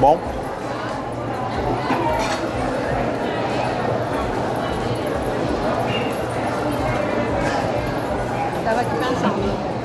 bom? Estava aqui pensando.